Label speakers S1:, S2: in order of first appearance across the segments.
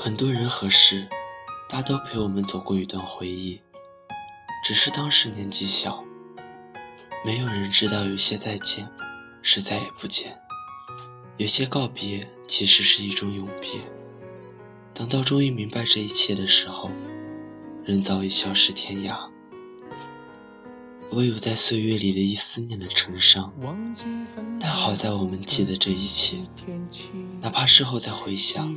S1: 很多人和事，大都陪我们走过一段回忆，只是当时年纪小，没有人知道有些再见是再也不见，有些告别其实是一种永别。等到终于明白这一切的时候，人早已消失天涯。唯有在岁月里的一思念的成伤，但好在我们记得这一切，哪怕事后再回想，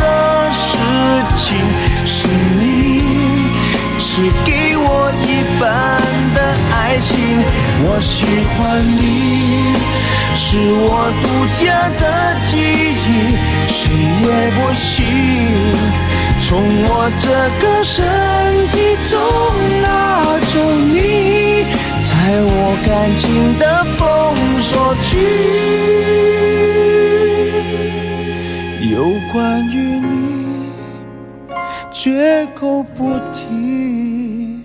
S2: 情是你，是给我一半的爱情。我喜欢你，是我独家的记忆，谁也不行从我这个身体中绝口不提，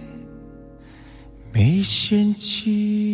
S2: 没嫌弃。